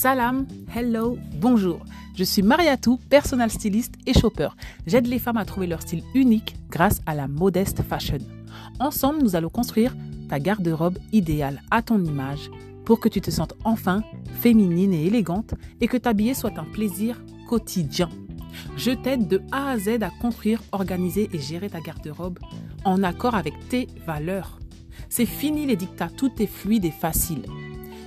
Salam, hello, bonjour. Je suis Mariatou, personal styliste et shopper. J'aide les femmes à trouver leur style unique grâce à la modeste fashion. Ensemble, nous allons construire ta garde-robe idéale à ton image pour que tu te sentes enfin féminine et élégante et que t'habiller soit un plaisir quotidien. Je t'aide de A à Z à construire, organiser et gérer ta garde-robe en accord avec tes valeurs. C'est fini les dictats, tout est fluide et facile.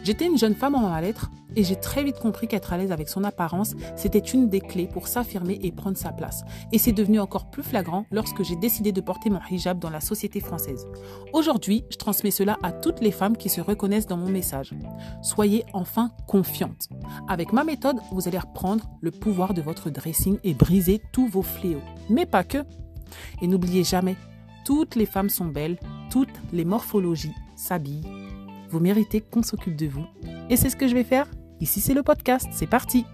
J'étais une jeune femme en mal-être et j'ai très vite compris qu'être à l'aise avec son apparence, c'était une des clés pour s'affirmer et prendre sa place. Et c'est devenu encore plus flagrant lorsque j'ai décidé de porter mon hijab dans la société française. Aujourd'hui, je transmets cela à toutes les femmes qui se reconnaissent dans mon message. Soyez enfin confiantes. Avec ma méthode, vous allez reprendre le pouvoir de votre dressing et briser tous vos fléaux. Mais pas que. Et n'oubliez jamais, toutes les femmes sont belles, toutes les morphologies s'habillent. Vous méritez qu'on s'occupe de vous. Et c'est ce que je vais faire? Ici, c'est le podcast. C'est parti.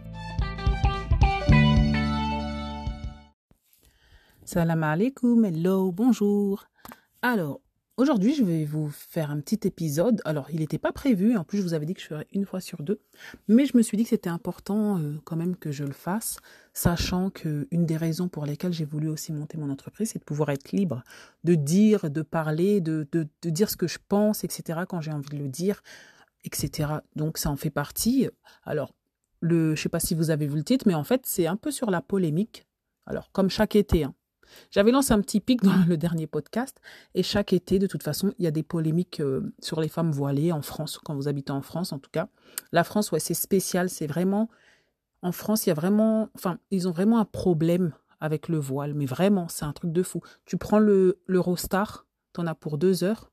Salam alaikum, hello, bonjour. Alors, aujourd'hui, je vais vous faire un petit épisode. Alors, il n'était pas prévu. En plus, je vous avais dit que je ferais une fois sur deux. Mais je me suis dit que c'était important euh, quand même que je le fasse, sachant qu'une des raisons pour lesquelles j'ai voulu aussi monter mon entreprise, c'est de pouvoir être libre, de dire, de parler, de, dire ce que je pense, etc. quand j'ai envie de le dire etc. Donc ça en fait partie. Alors, le, je sais pas si vous avez vu le titre, mais en fait, c'est un peu sur la polémique. Alors, comme chaque été, hein. J'avais lancé un petit pic dans le dernier podcast, et chaque été, de toute façon, il y a des polémiques euh, sur les femmes voilées en France, quand vous habitez en France en tout cas. La France, ouais, c'est spécial, c'est vraiment... En France, il y a vraiment... Enfin, ils ont vraiment un problème avec le voile, mais vraiment, c'est un truc de fou. Tu prends le l'Eurostar, en as pour deux heures,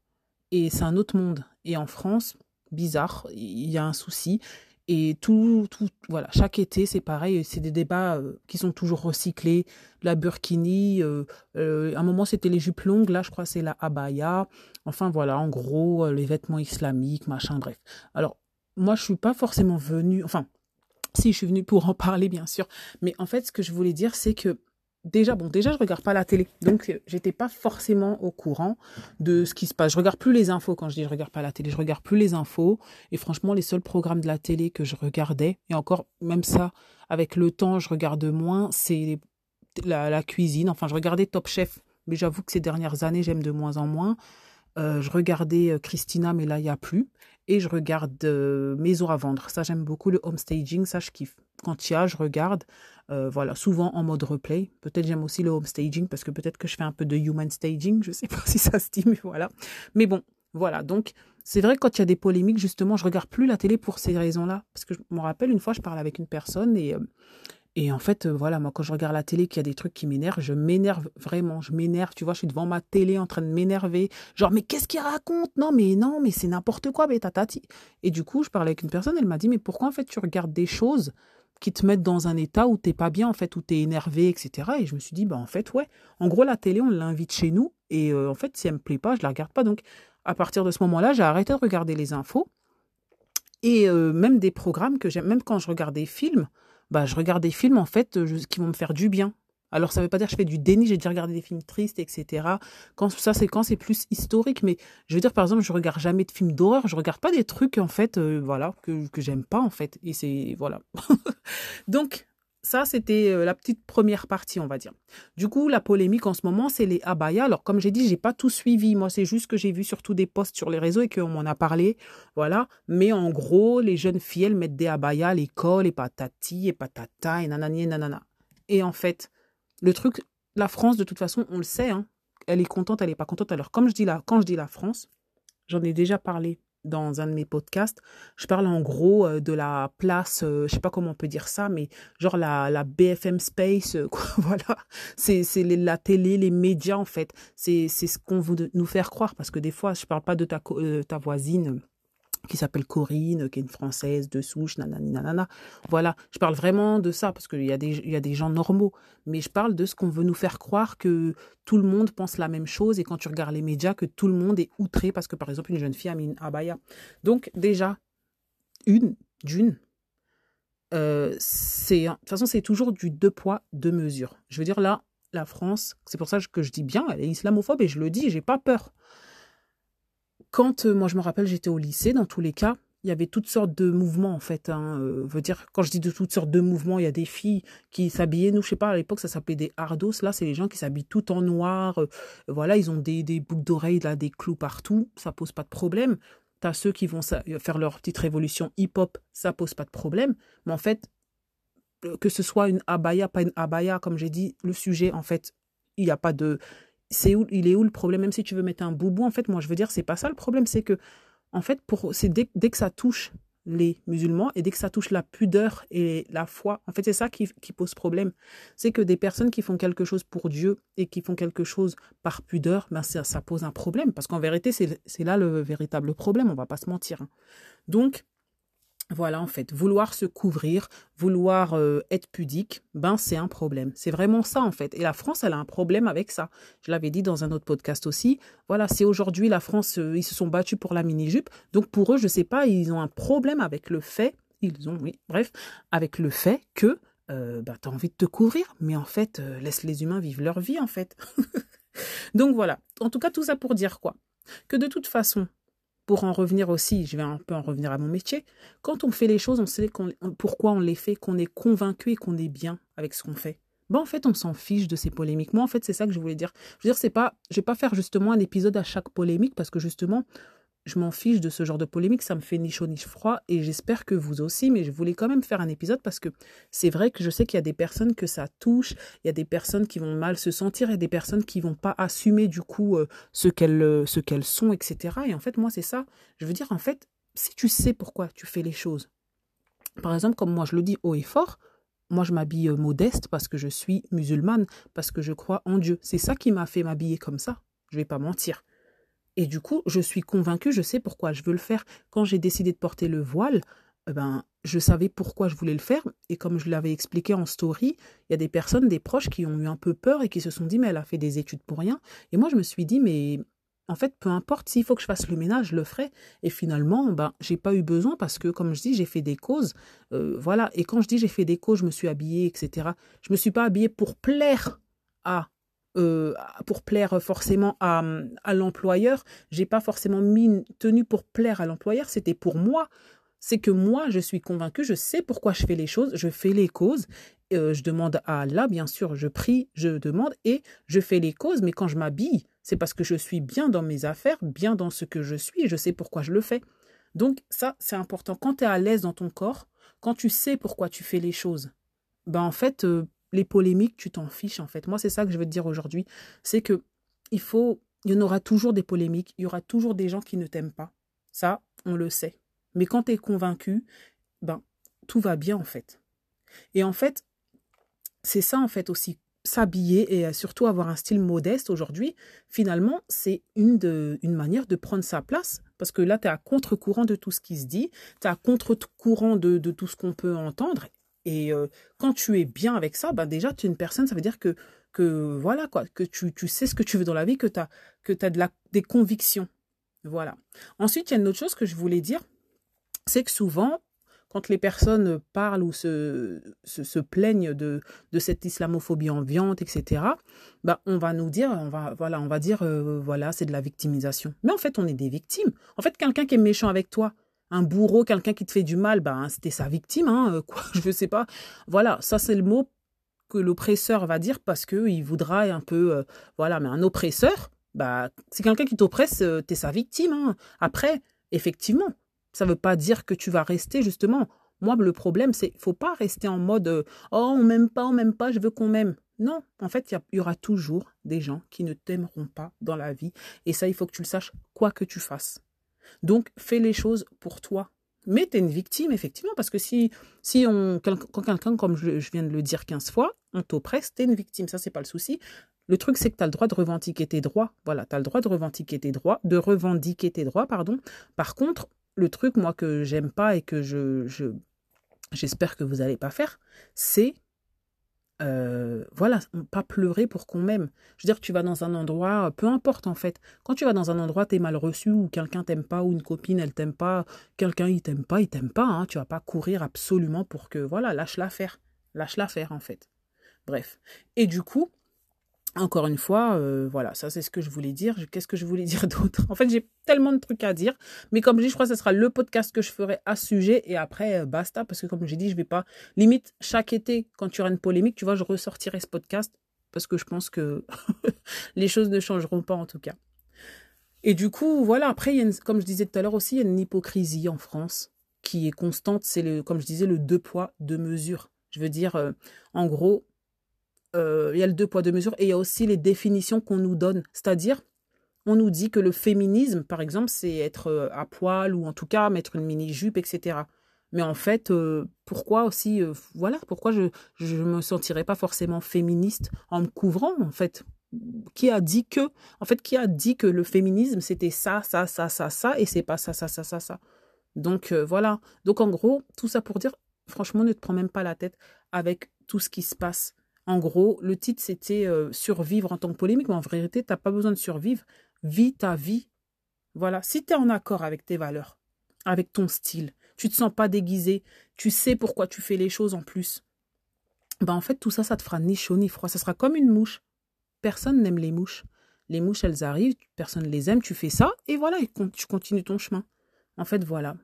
et c'est un autre monde. Et en France, bizarre, il y a un souci. Et tout, tout, voilà, chaque été, c'est pareil, c'est des débats euh, qui sont toujours recyclés. La burkini, euh, euh, à un moment c'était les jupes longues, là je crois c'est la abaya. Enfin voilà, en gros, les vêtements islamiques, machin, bref. Alors, moi je suis pas forcément venue, enfin, si je suis venue pour en parler bien sûr, mais en fait ce que je voulais dire c'est que déjà, bon, déjà, je regarde pas la télé. Donc, euh, j'étais pas forcément au courant de ce qui se passe. Je regarde plus les infos quand je dis je regarde pas la télé. Je regarde plus les infos. Et franchement, les seuls programmes de la télé que je regardais, et encore, même ça, avec le temps, je regarde moins, c'est la, cuisine. Enfin, je regardais Top Chef. Mais j'avoue que ces dernières années, j'aime de moins en moins. Euh, je regardais euh, Christina, mais là, il n'y a plus. Et je regarde Maison à vendre. Ça, j'aime beaucoup le home staging. Ça, je kiffe. Quand il y a, je regarde. Euh, voilà, souvent en mode replay. Peut-être j'aime aussi le home staging parce que peut-être que je fais un peu de human staging. Je sais pas si ça se dit, mais voilà. Mais bon, voilà. Donc, c'est vrai quand il y a des polémiques, justement, je regarde plus la télé pour ces raisons-là. Parce que je me rappelle une fois, je parlais avec une personne et, euh, et en fait, euh, voilà, moi, quand je regarde la télé, qu'il y a des trucs qui m'énervent, je m'énerve vraiment, je m'énerve. Tu vois, je suis devant ma télé en train de m'énerver. Genre, mais qu'est-ce qu'il raconte? Non, mais non, mais c'est n'importe quoi, mais tatati. Et du coup, je parlais avec une personne, elle m'a dit, mais pourquoi en fait tu regardes des choses qui te mettent dans un état où t'es pas bien, en fait, où t'es énervé, etc. Et je me suis dit, bah en fait, ouais. En gros, la télé, on l'invite chez nous. Et euh, en fait, si elle me plaît pas, je la regarde pas. Donc, à partir de ce moment-là, j'ai arrêté de regarder les infos. Et euh, même des programmes que j'aime, même quand je regarde des films, bah, je regarde des films, en fait, qui vont me faire du bien. Alors, ça ne veut pas dire que je fais du déni, j'ai déjà regardé des films tristes, etc. Quand ça, c'est quand c'est plus historique. Mais je veux dire, par exemple, je regarde jamais de films d'horreur. Je regarde pas des trucs, en fait, euh, voilà, que, que j'aime pas, en fait. Et c'est, voilà. Donc, ça, c'était euh, la petite première partie, on va dire. Du coup, la polémique en ce moment, c'est les abayas. Alors, comme j'ai dit, j'ai pas tout suivi. Moi, c'est juste que j'ai vu surtout des posts sur les réseaux et qu'on m'en a parlé. Voilà. Mais en gros, les jeunes filles, elles mettent des abayas à l'école et patati et patata et nanani et nanana. Et en fait, le truc, la France, de toute façon, on le sait, hein, elle est contente, elle n'est pas contente. Alors, comme je dis là, quand je dis la France, j'en ai déjà parlé dans un de mes podcasts. Je parle en gros euh, de la place, je euh, je sais pas comment on peut dire ça, mais genre la, la BFM Space, euh, quoi, voilà. C'est la télé, les médias en fait. C'est ce qu'on veut nous faire croire parce que des fois, je parle pas de ta, ta voisine qui s'appelle Corinne, qui est une française de souche, nanani, nanana. Voilà, je parle vraiment de ça parce qu'il y, a des, y a des gens normaux, mais je parle de ce qu'on veut nous faire croire que tout le monde pense la même chose et quand tu regardes les médias, que tout le monde est outré parce que par exemple une jeune fille a mis une abaya. Donc déjà, une, d'une, euh, c'est, de toute façon, c'est toujours du deux poids, deux mesures. Je veux dire, là, la France, c'est pour ça que je dis bien, elle est islamophobe et je le dis, j'ai pas peur quand, euh, moi je me rappelle, j'étais au lycée, dans tous les cas, il y avait toutes sortes de mouvements en fait. Hein. Euh, veut dire quand je dis de toutes sortes de mouvements, il y a des filles qui s'habillaient. Nous, je sais pas, à l'époque ça s'appelait des hardos. Là, c'est les gens qui s'habillent tout en noir. Euh, voilà, ils ont des, boucles d'oreilles là, des clous partout. Ça pose pas de problème. T'as ceux qui vont faire leur petite révolution hip-hop, ça pose pas de problème. Mais en fait, que ce soit une abaya, pas une abaya, comme j'ai dit, le sujet, en fait, il n'y a pas de. C'est où, il est où le problème? Même si tu veux mettre un boubou, en fait, moi, je veux dire, c'est pas ça le problème, c'est que en fait, pour, c'est dès, que ça touche les musulmans et dès que ça touche la pudeur et la foi, en fait, c'est ça qui, pose problème. C'est que des personnes qui font quelque chose pour Dieu et qui font quelque chose par pudeur, ben ça, ça pose un problème. Parce qu'en vérité, c'est là le véritable problème, on va pas se mentir. Hein. Donc, voilà, en fait, vouloir se couvrir, vouloir euh, être pudique, ben c'est un problème. C'est vraiment ça, en fait. Et la France, elle a un problème avec ça. Je l'avais dit dans un autre podcast aussi. Voilà, c'est aujourd'hui la France, euh, ils se sont battus pour la mini-jupe. Donc pour eux, je sais pas, ils ont un problème avec le fait, ils ont, oui, bref, avec le fait que euh, bah, tu as envie de te couvrir. Mais en fait, laisse les humains vivre leur vie, en fait. Donc voilà. En tout cas, tout ça pour dire quoi? Que de toute façon, pour en revenir aussi, je vais un peu en revenir à mon métier, quand on fait les choses, on sait pourquoi on les fait, qu'on est convaincu et qu'on est bien avec ce qu'on fait. Ben, en fait, on s'en fiche de ces polémiques. Moi, en fait, c'est ça que je voulais dire. Je veux dire, c'est pas, je vais pas faire justement un épisode à chaque polémique parce que justement, je m'en fiche de ce genre de polémique, ça me fait ni chaud ni froid et j'espère que vous aussi, mais je voulais quand même faire un épisode parce que c'est vrai que je sais qu'il y a des personnes que ça touche, il y a des personnes qui vont mal se sentir et des personnes qui vont pas assumer du coup euh, ce qu'elles euh, ce qu'elles sont, etc. Et en fait, moi, c'est ça. Je veux dire, en fait, si tu sais pourquoi tu fais les choses, par exemple, comme moi je le dis haut et fort, moi, je m'habille euh, modeste parce que je suis musulmane, parce que je crois en Dieu. C'est ça qui m'a fait m'habiller comme ça. Je vais pas mentir. Et du coup, je suis convaincue, je sais pourquoi je veux le faire. Quand j'ai décidé de porter le voile, eh ben, je savais pourquoi je voulais le faire. Et comme je l'avais expliqué en story, il y a des personnes, des proches qui ont eu un peu peur et qui se sont dit, mais elle a fait des études pour rien. Et moi, je me suis dit, mais en fait, peu importe, s'il faut que je fasse le ménage, je le ferai. Et finalement, ben, j'ai pas eu besoin parce que, comme je dis, j'ai fait des causes. Euh, voilà. Et quand je dis j'ai fait des causes, je me suis habillée, etc. Je me suis pas habillée pour plaire à euh, pour plaire forcément à, l'employeur. J'ai pas forcément mis une tenue pour plaire à l'employeur, c'était pour moi. C'est que moi, je suis convaincue, je sais pourquoi je fais les choses, je fais les causes. Euh, je demande à Allah, bien sûr, je prie, je demande et je fais les causes. Mais quand je m'habille, c'est parce que je suis bien dans mes affaires, bien dans ce que je suis et je sais pourquoi je le fais. Donc ça, c'est important. Quand tu es à l'aise dans ton corps, quand tu sais pourquoi tu fais les choses, ben en fait, euh, les polémiques, tu t'en fiches en fait. Moi, c'est ça que je veux te dire aujourd'hui. C'est que il faut, il y en aura toujours des polémiques, il y aura toujours des gens qui ne t'aiment pas. Ça, on le sait. Mais quand tu es convaincu, ben, tout va bien en fait. Et en fait, c'est ça en fait aussi. S'habiller et surtout avoir un style modeste aujourd'hui, finalement, c'est une, de, une manière de prendre sa place. Parce que là, tu es à contre-courant de tout ce qui se dit, tu es à contre-courant de, de tout ce qu'on peut entendre. Et euh, quand tu es bien avec ça, ben déjà, tu es une personne, ça veut dire que, que voilà, quoi, que tu, tu sais ce que tu veux dans la vie, que tu as, que as de la, des convictions. Voilà. Ensuite, il y a une autre chose que je voulais dire, c'est que souvent, quand les personnes parlent ou se, se, plaignent de, de cette islamophobie ambiante, etc., bah, on va nous dire, on va, voilà, on va dire, euh, voilà, c'est de la victimisation. Mais en fait, on est des victimes. En fait, quelqu'un qui est méchant avec toi, un bourreau, quelqu'un qui te fait du mal, ben, c'était sa victime, hein, euh, quoi, je sais pas. Voilà, ça c'est le mot que l'oppresseur va dire parce que il voudra un peu, euh, voilà, mais un oppresseur, bah, c'est quelqu'un qui t'oppresse, euh, t'es sa victime. Hein. Après, effectivement, ça veut pas dire que tu vas rester justement. Moi, le problème, c'est faut pas rester en mode oh on m'aime pas, on m'aime pas, je veux qu'on m'aime. Non, en fait, il y, aura toujours des gens qui ne t'aimeront pas dans la vie, et ça, il faut que tu le saches, quoi que tu fasses. Donc, fais les choses pour toi. Mais tu es une victime, effectivement, parce que si, si on, quand quelqu'un, comme je, viens de le dire 15 fois, on t'oppresse, tu es une victime. Ça, c'est pas le souci. Le truc, c'est que tu as le droit de revendiquer tes droits. Voilà, tu as le droit de revendiquer tes droits, de revendiquer tes droits, pardon. Par contre, le truc, moi, que j'aime pas et que je, je j'espère que vous n'allez pas faire, c'est euh, voilà, pas pleurer pour qu'on m'aime. Je veux dire, tu vas dans un endroit, peu importe en fait. Quand tu vas dans un endroit, t'es mal reçu ou quelqu'un t'aime pas ou une copine elle t'aime pas, quelqu'un il t'aime pas, il t'aime pas. Hein, tu vas pas courir absolument pour que voilà, lâche l'affaire, lâche l'affaire en fait. Bref. Et du coup, encore une fois, euh, voilà, ça c'est ce que je voulais dire. Qu'est-ce que je voulais dire d'autre? En fait, j'ai tellement de trucs à dire. Mais comme je dis, je crois que ce sera le podcast que je ferai à ce sujet. Et après, euh, basta. Parce que comme j'ai dit, je vais pas... Limite, chaque été, quand tu auras une polémique, tu vois, je ressortirai ce podcast. Parce que je pense que les choses ne changeront pas en tout cas. Et du coup, voilà, après, il comme je disais tout à l'heure aussi, il y a une hypocrisie en France qui est constante. C'est, comme je disais, le deux poids, deux mesures. Je veux dire, euh, en gros, euh, il y a le deux poids, deux mesures, et il y a aussi les définitions qu'on nous donne. C'est-à-dire, on nous dit que le féminisme, par exemple, c'est être euh, à poil ou en tout cas mettre une mini-jupe, etc. Mais en fait, euh, pourquoi aussi, voilà, pourquoi je ne me sentirais pas forcément féministe en me couvrant, en fait? Qui a dit que, en fait, qui a dit que le féminisme, c'était ça, ça, ça, ça, ça, et c'est pas ça, ça, ça, ça, ça? Donc, voilà. Donc, en gros, tout ça pour dire, franchement, ne te prends même pas la tête avec tout ce qui se passe en gros, le titre, c'était euh, Survivre en tant que polémique, mais en vérité, tu n'as pas besoin de survivre. Vis ta vie. Voilà. Si tu es en accord avec tes valeurs, avec ton style, tu te sens pas déguisé, tu sais pourquoi tu fais les choses en plus, ben en fait, tout ça, ça te fera ni chaud ni froid. Ça sera comme une mouche. Personne n'aime les mouches. Les mouches, elles arrivent, personne ne les aime, tu fais ça, et voilà, tu continues ton chemin. En fait, voilà.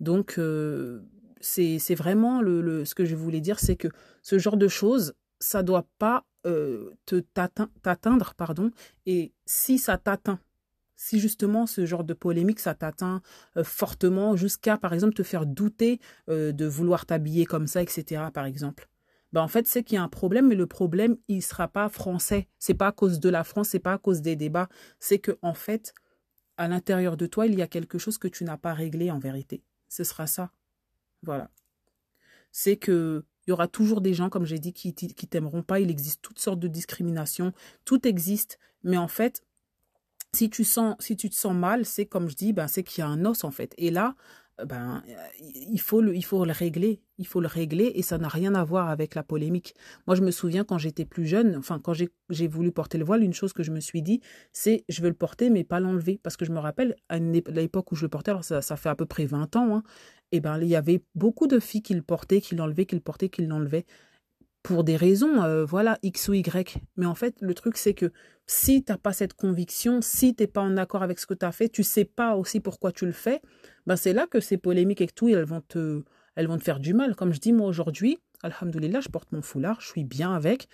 Donc, euh, c'est vraiment le, ce que je voulais dire, c'est que ce genre de choses, ça doit pas euh, te t'atteindre, pardon. Et si ça t'atteint, si justement ce genre de polémique, ça t'atteint euh, fortement jusqu'à, par exemple, te faire douter euh, de vouloir t'habiller comme ça, etc., par exemple. Ben, en fait, c'est qu'il y a un problème, mais le problème, il sera pas français. C'est pas à cause de la France, c'est pas à cause des débats. C'est que, en fait, à l'intérieur de toi, il y a quelque chose que tu n'as pas réglé en vérité. Ce sera ça. Voilà. C'est que il y aura toujours des gens, comme j'ai dit, qui, qui t'aimeront pas. Il existe toutes sortes de discriminations. Tout existe. Mais en fait, si tu, sens, si tu te sens mal, c'est comme je dis, ben, c'est qu'il y a un os, en fait. Et là, ben, il faut, le, il faut le régler. Il faut le régler et ça n'a rien à voir avec la polémique. Moi, je me souviens quand j'étais plus jeune, enfin, quand j'ai voulu porter le voile, une chose que je me suis dit, c'est je veux le porter, mais pas l'enlever. Parce que je me rappelle, à l'époque où je le portais, alors ça, ça fait à peu près 20 ans, hein, eh ben, il y avait beaucoup de filles qui le portaient, qui l'enlevaient, qui le portaient, qui l'enlevaient pour des raisons, euh, voilà, X ou Y. Mais en fait, le truc, c'est que si tu n'as pas cette conviction, si tu n'es pas en accord avec ce que tu as fait, tu sais pas aussi pourquoi tu le fais, ben c'est là que ces polémiques et tout, elles vont, te, elles vont te faire du mal. Comme je dis, moi, aujourd'hui, alhamdoulilah, je porte mon foulard, je suis bien avec.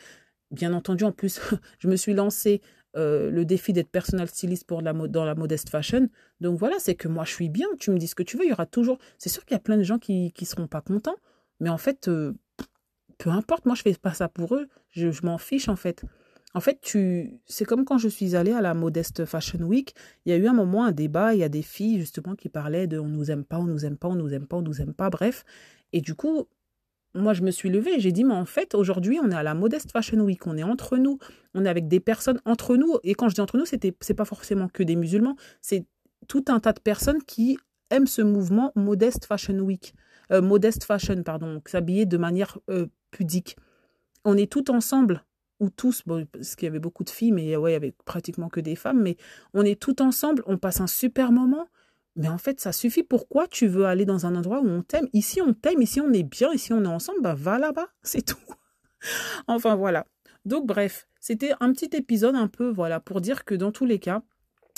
Bien entendu, en plus, je me suis lancé euh, le défi d'être personnel styliste pour dans la modeste fashion. Donc voilà, c'est que moi je suis bien, tu me dis ce que tu veux, il y aura toujours... C'est sûr qu'il y a plein de gens qui ne seront pas contents, mais en fait, euh, peu importe, moi je fais pas ça pour eux, je, m'en fiche en fait. En fait, tu, c'est comme quand je suis allée à la Modeste Fashion Week, il y a eu un moment, un débat, il y a des filles justement qui parlaient de on nous aime pas, on nous aime pas, on nous aime pas, on nous aime pas, bref. Et du coup, moi, je me suis levée et j'ai dit, mais en fait, aujourd'hui, on est à la Modeste Fashion Week, on est entre nous, on est avec des personnes entre nous. Et quand je dis entre nous, c'était, c'est pas forcément que des musulmans, c'est tout un tas de personnes qui aiment ce mouvement Modeste Fashion Week, euh, Modeste Fashion, pardon, s'habiller de manière euh, pudique. On est tout ensemble, ou tous, parce qu'il y avait beaucoup de filles, mais ouais, il y avait pratiquement que des femmes, mais on est tout ensemble, on passe un super moment mais en fait, ça suffit. Pourquoi tu veux aller dans un endroit où on t'aime? Ici, on t'aime, ici, on est bien, ici, on est ensemble, bah va là-bas, c'est tout. enfin, voilà. Donc, bref, c'était un petit épisode un peu, voilà, pour dire que dans tous les cas,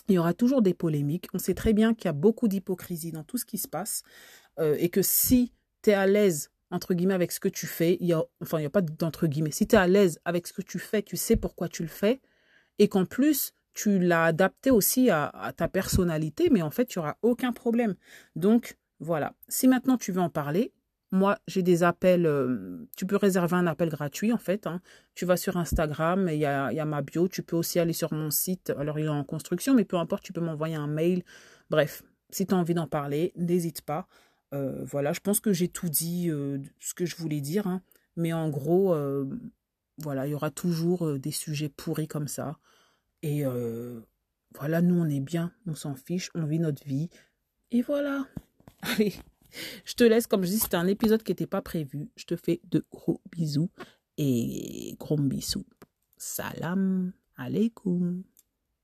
il y aura toujours des polémiques. On sait très bien qu'il y a beaucoup d'hypocrisie dans tout ce qui se passe euh, et que si tu es à l'aise, entre guillemets, avec ce que tu fais, il y a, enfin, il n'y a pas d'entre guillemets, si tu es à l'aise avec ce que tu fais, tu sais pourquoi tu le fais et qu'en plus, tu l'as adapté aussi à, ta personnalité, mais en fait, tu n'auras aucun problème. Donc, voilà. Si maintenant tu veux en parler, moi, j'ai des appels. Euh, tu peux réserver un appel gratuit, en fait. Hein. Tu vas sur Instagram, il y a, ma bio. Tu peux aussi aller sur mon site. Alors, il est en construction, mais peu importe, tu peux m'envoyer un mail. Bref, si tu as envie d'en parler, n'hésite pas. Euh, voilà, je pense que j'ai tout dit, euh, ce que je voulais dire. Hein. Mais en gros, voilà, il y aura toujours des sujets pourris comme ça. Et euh, voilà, nous, on est bien, on s'en fiche, on vit notre vie. Et voilà. Allez, je te laisse, comme je dis, c'était un épisode qui n'était pas prévu. Je te fais de gros bisous et gros bisous. Salam alaikum.